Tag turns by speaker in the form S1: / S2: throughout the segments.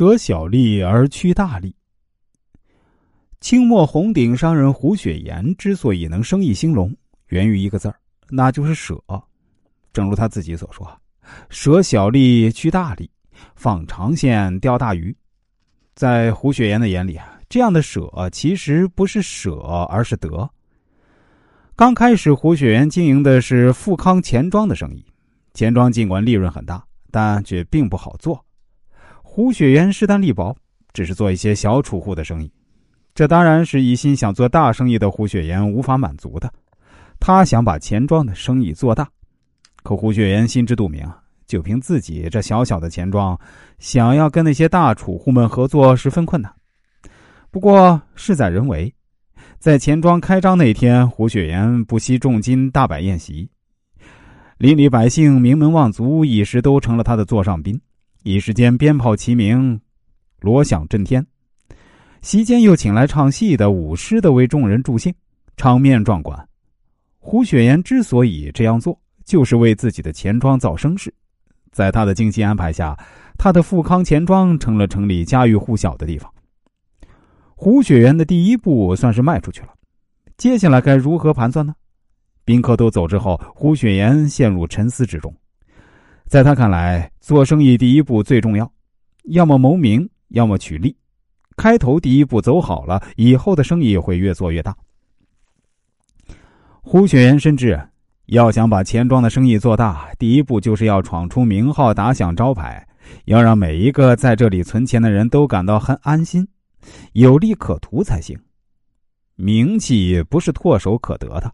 S1: 舍小利而趋大利。清末红顶商人胡雪岩之所以能生意兴隆，源于一个字儿，那就是舍。正如他自己所说：“舍小利趋大利，放长线钓大鱼。”在胡雪岩的眼里啊，这样的舍其实不是舍，而是得。刚开始，胡雪岩经营的是富康钱庄的生意，钱庄尽管利润很大，但却并不好做。胡雪岩势单力薄，只是做一些小储户的生意，这当然是一心想做大生意的胡雪岩无法满足的。他想把钱庄的生意做大，可胡雪岩心知肚明，就凭自己这小小的钱庄，想要跟那些大储户们合作十分困难。不过事在人为。在钱庄开张那天，胡雪岩不惜重金大摆宴席，邻里百姓、名门望族一时都成了他的座上宾。一时间，鞭炮齐鸣，锣响震天。席间又请来唱戏的、舞狮的为众人助兴，场面壮观。胡雪岩之所以这样做，就是为自己的钱庄造声势。在他的精心安排下，他的富康钱庄成了城里家喻户晓的地方。胡雪岩的第一步算是迈出去了，接下来该如何盘算呢？宾客都走之后，胡雪岩陷入沉思之中。在他看来，做生意第一步最重要，要么谋名，要么取利。开头第一步走好了，以后的生意会越做越大。胡雪岩深知，要想把钱庄的生意做大，第一步就是要闯出名号，打响招牌，要让每一个在这里存钱的人都感到很安心。有利可图才行，名气不是唾手可得的。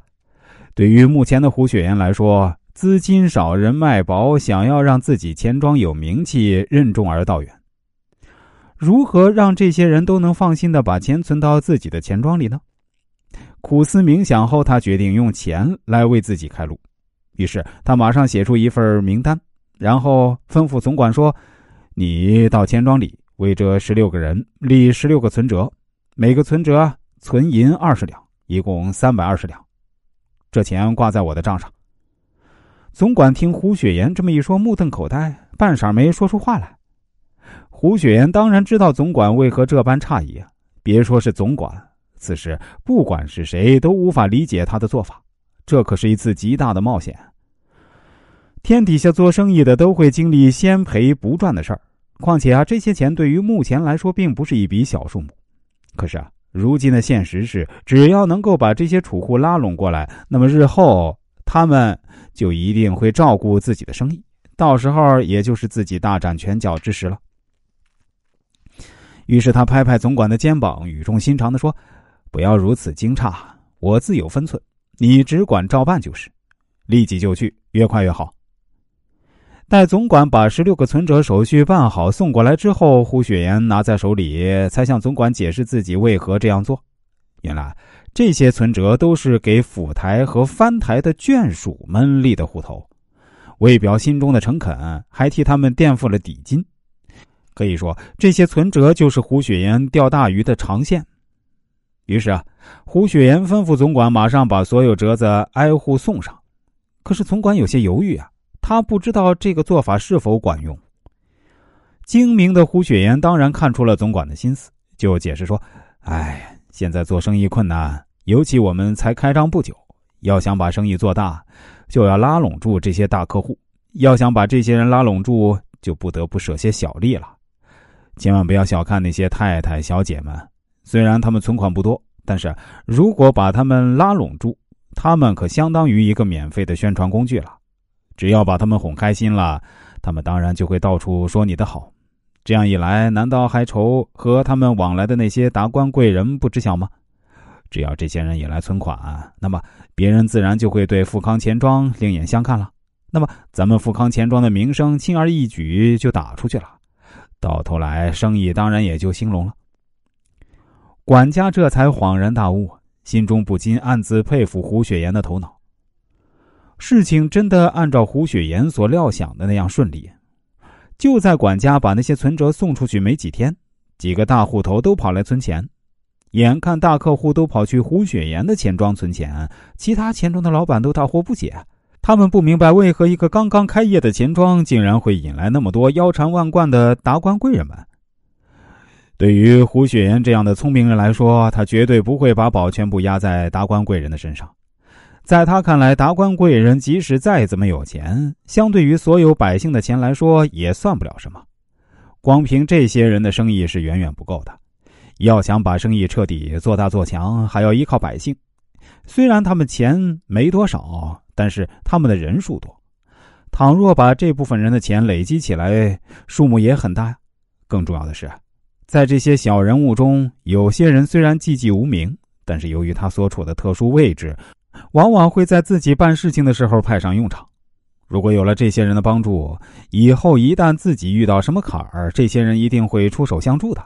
S1: 对于目前的胡雪岩来说，资金少、人脉薄，想要让自己钱庄有名气，任重而道远。如何让这些人都能放心的把钱存到自己的钱庄里呢？苦思冥想后，他决定用钱来为自己开路。于是，他马上写出一份名单，然后吩咐总管说：“你到钱庄里。”为这十六个人立十六个存折，每个存折存银二十两，一共三百二十两。这钱挂在我的账上。总管听胡雪岩这么一说，目瞪口呆，半晌没说出话来。胡雪岩当然知道总管为何这般诧异啊！别说是总管，此时不管是谁都无法理解他的做法。这可是一次极大的冒险。天底下做生意的都会经历先赔不赚的事儿。况且啊，这些钱对于目前来说并不是一笔小数目。可是啊，如今的现实是，只要能够把这些储户拉拢过来，那么日后他们就一定会照顾自己的生意，到时候也就是自己大展拳脚之时了。于是他拍拍总管的肩膀，语重心长的说：“不要如此惊诧，我自有分寸，你只管照办就是，立即就去，越快越好。”待总管把十六个存折手续办好送过来之后，胡雪岩拿在手里，才向总管解释自己为何这样做。原来这些存折都是给府台和藩台的眷属们立的户头，为表心中的诚恳，还替他们垫付了底金。可以说，这些存折就是胡雪岩钓大鱼的长线。于是啊，胡雪岩吩咐总管马上把所有折子挨户送上。可是总管有些犹豫啊。他不知道这个做法是否管用。精明的胡雪岩当然看出了总管的心思，就解释说：“哎，现在做生意困难，尤其我们才开张不久，要想把生意做大，就要拉拢住这些大客户。要想把这些人拉拢住，就不得不舍些小利了。千万不要小看那些太太小姐们，虽然他们存款不多，但是如果把他们拉拢住，他们可相当于一个免费的宣传工具了。”只要把他们哄开心了，他们当然就会到处说你的好。这样一来，难道还愁和他们往来的那些达官贵人不知晓吗？只要这些人也来存款，那么别人自然就会对富康钱庄另眼相看了。那么咱们富康钱庄的名声轻而易举就打出去了，到头来生意当然也就兴隆了。管家这才恍然大悟，心中不禁暗自佩服胡雪岩的头脑。事情真的按照胡雪岩所料想的那样顺利。就在管家把那些存折送出去没几天，几个大户头都跑来存钱。眼看大客户都跑去胡雪岩的钱庄存钱，其他钱庄的老板都大惑不解。他们不明白为何一个刚刚开业的钱庄竟然会引来那么多腰缠万贯的达官贵人们。对于胡雪岩这样的聪明人来说，他绝对不会把宝全部压在达官贵人的身上。在他看来，达官贵人即使再怎么有钱，相对于所有百姓的钱来说，也算不了什么。光凭这些人的生意是远远不够的，要想把生意彻底做大做强，还要依靠百姓。虽然他们钱没多少，但是他们的人数多。倘若把这部分人的钱累积起来，数目也很大。更重要的是，在这些小人物中，有些人虽然寂寂无名，但是由于他所处的特殊位置，往往会在自己办事情的时候派上用场。如果有了这些人的帮助，以后一旦自己遇到什么坎儿，这些人一定会出手相助的。